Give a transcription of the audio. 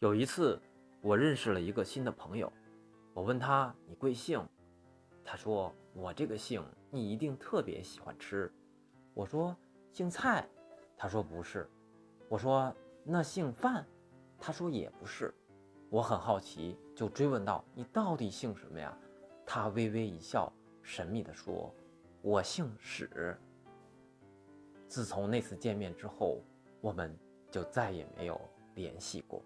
有一次我认识了一个新的朋友，我问他，你贵姓？他说我这个姓你一定特别喜欢吃。我说姓蔡，他说不是。我说那姓范，他说也不是。我很好奇，就追问道，你到底姓什么呀？他微微一笑，神秘地说，我姓史。自从那次见面之后，我们就再也没有联系过。